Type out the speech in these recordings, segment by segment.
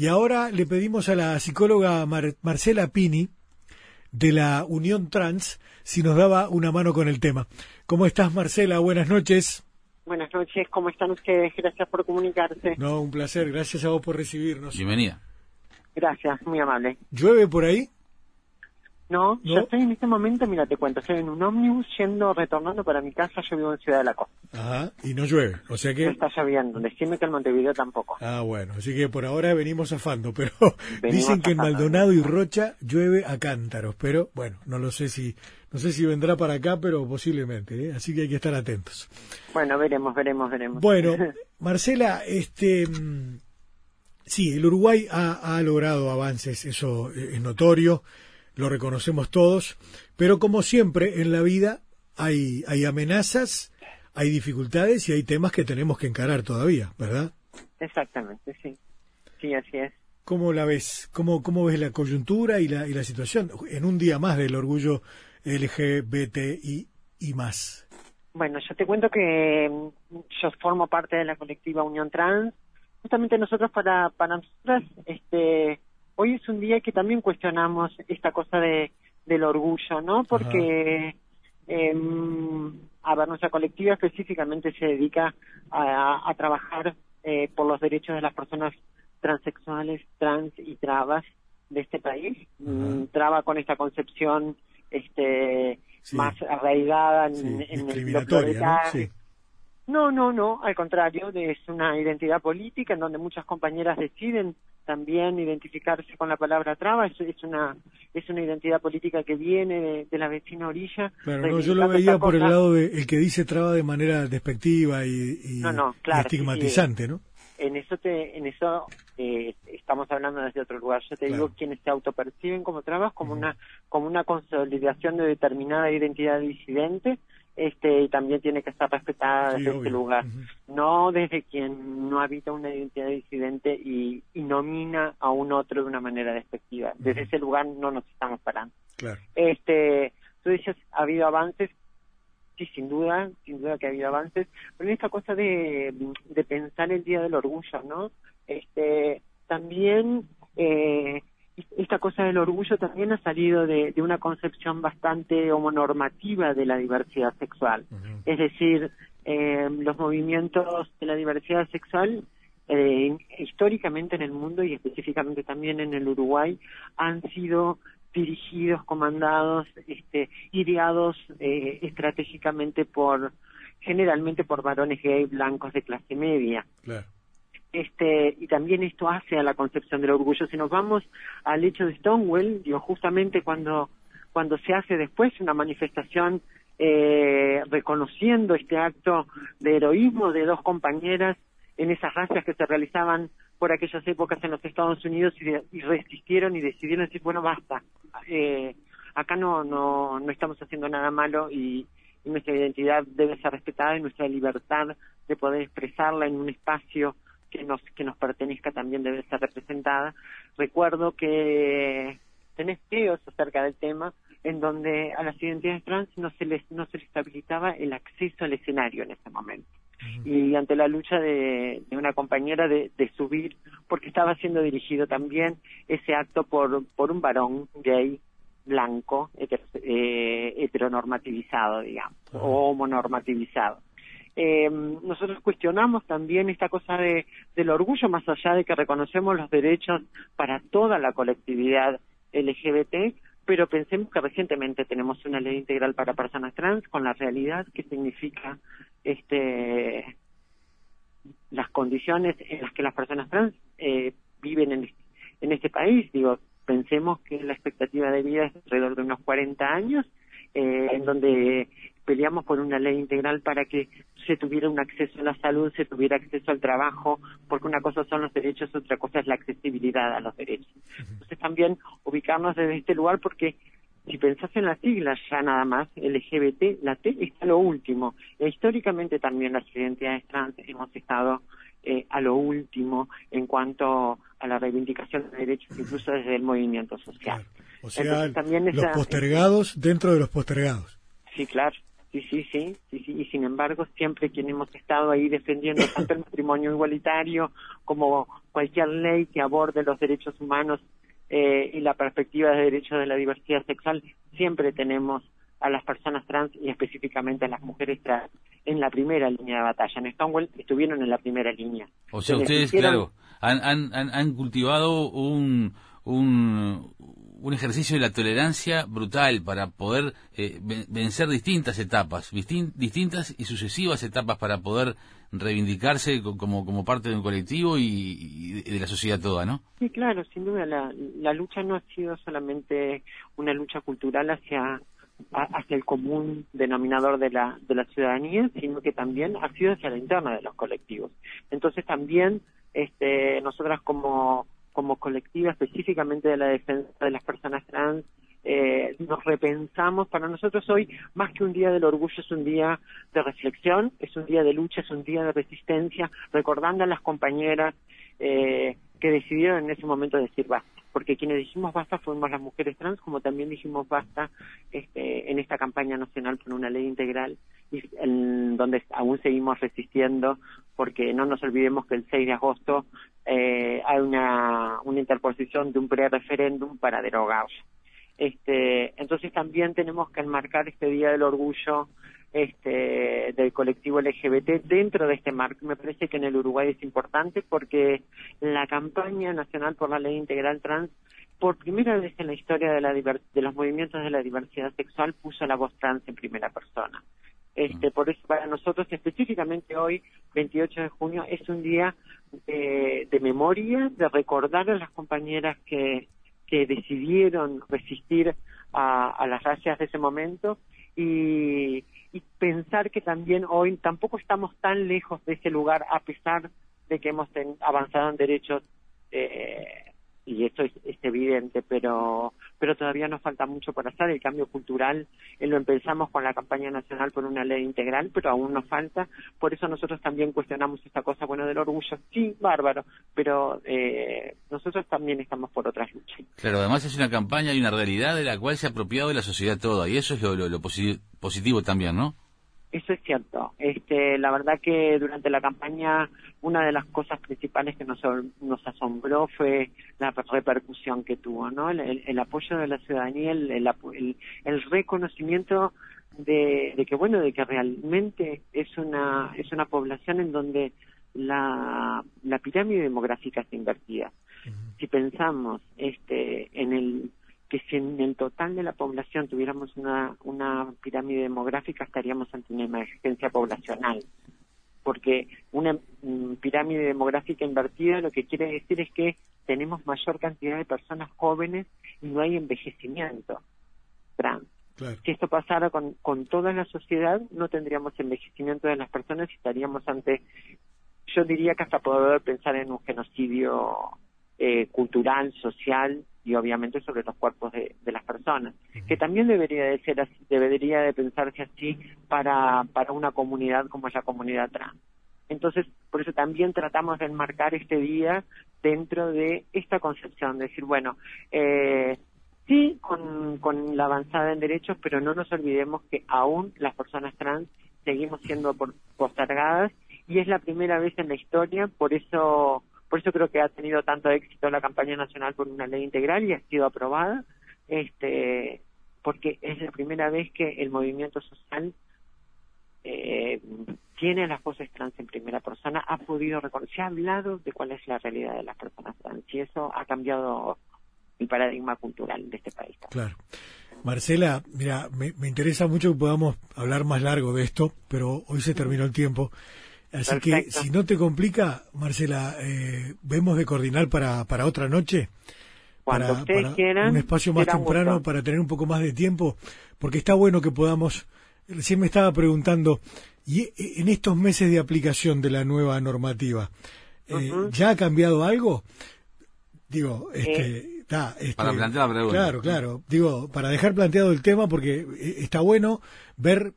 Y ahora le pedimos a la psicóloga Marcela Pini de la Unión Trans si nos daba una mano con el tema. ¿Cómo estás, Marcela? Buenas noches. Buenas noches, ¿cómo están ustedes? Gracias por comunicarse. No, un placer, gracias a vos por recibirnos. Bienvenida. Gracias, muy amable. ¿Llueve por ahí? No, yo estoy en este momento, mira, te cuento, estoy en un ómnibus yendo, retornando para mi casa, yo vivo en Ciudad de la Costa. Ajá, y no llueve, o sea que... No está lloviendo, decime que en Montevideo tampoco. Ah, bueno, así que por ahora venimos zafando, pero dicen que en Maldonado y Rocha llueve a cántaros, pero bueno, no lo sé si, no sé si vendrá para acá, pero posiblemente, ¿eh? así que hay que estar atentos. Bueno, veremos, veremos, veremos. Bueno, Marcela, este... Mm, sí, el Uruguay ha, ha logrado avances, eso es notorio lo reconocemos todos, pero como siempre en la vida hay, hay amenazas, hay dificultades y hay temas que tenemos que encarar todavía, ¿verdad? Exactamente, sí. Sí, así es. ¿Cómo la ves? ¿Cómo, cómo ves la coyuntura y la, y la situación en un día más del orgullo LGBTI y más? Bueno, yo te cuento que mm, yo formo parte de la colectiva Unión Trans. Justamente nosotros para, para nosotras, este, hoy es un día que también cuestionamos esta cosa de del orgullo, ¿no? Porque, eh, a ver, nuestra colectiva específicamente se dedica a, trabajar eh, por los derechos de las personas transexuales, trans y trabas de este país. Mm, traba con esta concepción este más arraigada en, en el ¿no? No, no, no, al contrario, es una identidad política en donde muchas compañeras deciden también identificarse con la palabra traba, es, es una es una identidad política que viene de, la vecina orilla. Claro, no, yo lo veía por el lado de el que dice traba de manera despectiva y, estigmatizante, ¿no? En eso te, en eso eh, estamos hablando desde otro lugar. Yo te digo quienes se autoperciben como trabas como una como una consolidación de determinada identidad disidente este y también tiene que estar respetada desde este lugar, no desde quien no habita una identidad disidente y, nomina a un otro de una manera despectiva. Desde ese lugar no nos estamos parando. Este, tú dices, ha habido avances, sí, sin duda, sin duda que ha habido avances, pero en esta cosa de, de pensar el Día del Orgullo, ¿no? Este, también eh, esta cosa del orgullo también ha salido de, una concepción bastante homonormativa de la diversidad sexual. Es decir, eh, los movimientos de la diversidad sexual eh, históricamente en el mundo y específicamente también en el Uruguay han sido dirigidos, comandados, este, ideados eh, estratégicamente por generalmente por varones gay blancos de clase media. Claro este y también esto hace a la concepción del orgullo. Si nos vamos al hecho de Stonewall, digo, justamente cuando cuando se hace después una manifestación eh, reconociendo este acto de heroísmo de dos compañeras en esas racias que se realizaban por aquellas épocas en los Estados Unidos y, resistieron y decidieron decir bueno basta eh, acá no no no estamos haciendo nada malo y, y nuestra identidad debe ser respetada y nuestra libertad de poder expresarla en un espacio que nos que nos pertenezca también debe ser representada. Recuerdo que tenés videos acerca del tema en donde a las identidades trans no se les no se les habilitaba el acceso al escenario en ese momento. Y ante la lucha de, una compañera de, subir, porque estaba siendo dirigido también ese acto por, por un varón gay blanco, eh, heteronormativizado, digamos, o homonormativizado eh, nosotros cuestionamos también esta cosa de, del orgullo, más allá de que reconocemos los derechos para toda la colectividad LGBT, pero pensemos que recientemente tenemos una ley integral para personas trans con la realidad que significa este las condiciones en las que las personas trans eh, viven en, en este país. Digo, pensemos que la expectativa de vida es alrededor de unos 40 años, eh, en donde peleamos por una ley integral para que se tuviera un acceso a la salud, se tuviera acceso al trabajo, porque una cosa son los derechos, otra cosa es la accesibilidad a los derechos. Entonces también ubicarnos desde este lugar porque si pensás en las siglas ya nada más, LGBT, la T está a lo último. E históricamente también las identidades trans hemos estado eh, a lo último en cuanto a la reivindicación de derechos, incluso desde el movimiento social. O sea, también los postergados dentro de los postergados. Sí, claro, Sí, sí, sí, sí, sí, y sin embargo siempre quien hemos estado ahí defendiendo tanto el matrimonio igualitario como cualquier ley que aborde los derechos humanos eh, y la perspectiva de derechos de la diversidad sexual, siempre tenemos a las personas trans y específicamente a las mujeres trans en la primera línea de batalla. En Stonewall estuvieron en la primera línea. O sea, ustedes, claro, han, han, han cultivado un, un, un ejercicio de la tolerancia brutal para poder eh, vencer distintas etapas, distintas y sucesivas etapas para poder reivindicarse como, como parte de un colectivo y, de la sociedad toda, ¿no? Sí, claro, sin duda. La, la lucha no ha sido solamente una lucha cultural hacia hacia el común denominador de la, de la ciudadanía, sino que también ha sido hacia la interna de los colectivos. Entonces también este, nosotras como como colectiva específicamente de la defensa de las personas trans, eh, nos repensamos. Para nosotros hoy, más que un día del orgullo, es un día de reflexión, es un día de lucha, es un día de resistencia, recordando a las compañeras eh, que decidieron en ese momento decir basta. Porque quienes dijimos basta fuimos las mujeres trans, como también dijimos basta este, en esta campaña nacional por una ley integral, y en donde aún seguimos resistiendo, porque no nos olvidemos que el 6 de agosto eh, hay una, una interposición de un pre-referéndum para derogar. Este, entonces también tenemos que enmarcar este Día del Orgullo este, del colectivo LGBT dentro de este marco. Me parece que en el Uruguay es importante porque la campaña nacional por la ley integral trans, por primera vez en la historia de, la de los movimientos de la diversidad sexual, puso la voz trans en primera persona. Este, por eso para nosotros específicamente hoy, 28 de junio, es un día de, memoria, de recordar a las compañeras que, que decidieron resistir a, a las racias de ese momento y, y pensar que también hoy tampoco estamos tan lejos de ese lugar a pesar de que hemos avanzado en derechos eh, y esto es, evidente, pero pero todavía nos falta mucho por hacer. El cambio cultural eh, lo empezamos con la campaña nacional por una ley integral, pero aún nos falta. Por eso nosotros también cuestionamos esta cosa, bueno, del orgullo. Sí, bárbaro, pero eh, nosotros también estamos por otras luchas. Claro, además es una campaña y una realidad de la cual se ha apropiado la sociedad toda, y eso es lo, lo positivo también, ¿no? Eso es cierto. Este, la verdad que durante la campaña una de las cosas principales que nos, nos asombró fue la repercusión que tuvo, ¿no? El, apoyo de la ciudadanía, el, el, reconocimiento de, de, que bueno, de que realmente es una es una población en donde la, la pirámide demográfica está invertida. Si pensamos este en el que si en el total de la población tuviéramos una, una pirámide demográfica estaríamos ante una emergencia poblacional. Porque una mm, pirámide demográfica invertida lo que quiere decir es que tenemos mayor cantidad de personas jóvenes y no hay envejecimiento trans. Si esto pasara con, con toda la sociedad, no tendríamos envejecimiento de las personas y estaríamos ante, yo diría que hasta poder pensar en un genocidio eh, cultural, social y obviamente sobre los cuerpos de, las personas, que también debería de ser así, debería de pensarse así para, para una comunidad como es la comunidad trans. Entonces, por eso también tratamos de enmarcar este día dentro de esta concepción, de decir, bueno, eh, sí con, con la avanzada en derechos, pero no nos olvidemos que aún las personas trans seguimos siendo postergadas y es la primera vez en la historia, por eso por eso creo que ha tenido tanto éxito la campaña nacional por una ley integral y ha sido aprobada, este, porque es la primera vez que el movimiento social eh, tiene a las voces trans en primera persona, ha podido reconocer, se ha hablado de cuál es la realidad de las personas trans y eso ha cambiado el paradigma cultural de este país. Claro. Marcela, mira, me, me interesa mucho que podamos hablar más largo de esto, pero hoy se terminó el tiempo. Así que si no te complica, Marcela, eh, vemos de coordinar para, para otra noche. Cuando para, ustedes quieran. Un espacio más temprano para tener un poco más de tiempo, porque está bueno que podamos. Recién me estaba preguntando, y e, en estos meses de aplicación de la nueva normativa, eh, ¿ya ha cambiado algo? Digo, este, eh. este, para plantear la pregunta. Claro, claro. Digo, para dejar planteado el tema, porque está bueno ver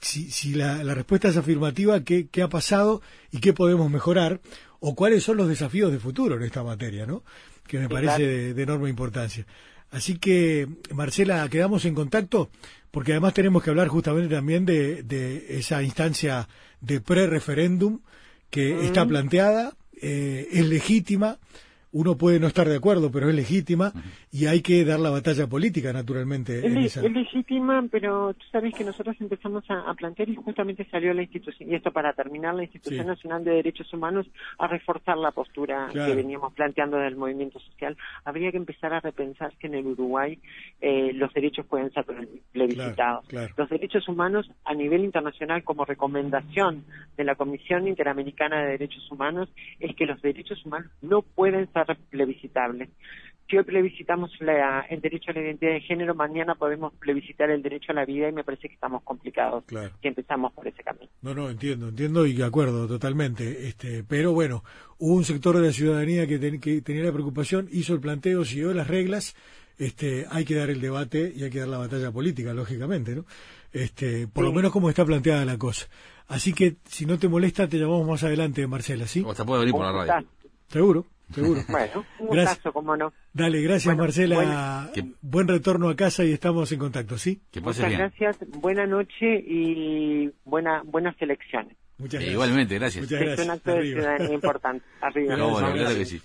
si, si la, respuesta es afirmativa, ¿qué, ha pasado y qué podemos mejorar? O cuáles son los desafíos de futuro en esta materia, ¿no? Que me parece de, enorme importancia. Así que, Marcela, quedamos en contacto porque además tenemos que hablar justamente también de, de esa instancia de pre-referéndum que está planteada, eh, es legítima, uno puede no estar de acuerdo, pero es legítima y hay que dar la batalla política, naturalmente. Es, legítima, pero tú sabes que nosotros empezamos a, plantear y justamente salió la institución, y esto para terminar, la Institución Nacional de Derechos Humanos a reforzar la postura que veníamos planteando del movimiento social. Habría que empezar a repensar que en el Uruguay eh, los derechos pueden ser plebiscitados. Los derechos humanos a nivel internacional como recomendación de la Comisión Interamericana de Derechos Humanos es que los derechos humanos no pueden ser plebiscitable. Si hoy plebiscitamos el derecho a la identidad de género, mañana podemos plebiscitar el derecho a la vida y me parece que estamos complicados claro. si empezamos por ese camino. No, no, entiendo, entiendo y de acuerdo totalmente. Este, pero bueno, hubo un sector de la ciudadanía que, tenía la preocupación, hizo el planteo, siguió las reglas. Este, hay que dar el debate y hay que dar la batalla política, lógicamente, ¿no? Este, por lo menos como está planteada la cosa. Así que, si no te molesta, te llamamos más adelante, Marcela, ¿sí? O hasta puede venir por la radio. Seguro. Seguro. Bueno, un gracias. como no. Dale, gracias Marcela. Buen retorno a casa y estamos en contacto, ¿sí? Que Muchas gracias, buena noche y buena, buenas elecciones. Muchas gracias. igualmente, gracias. Muchas gracias. Es un acto de ciudadanía importante. Arriba. bueno, claro que sí.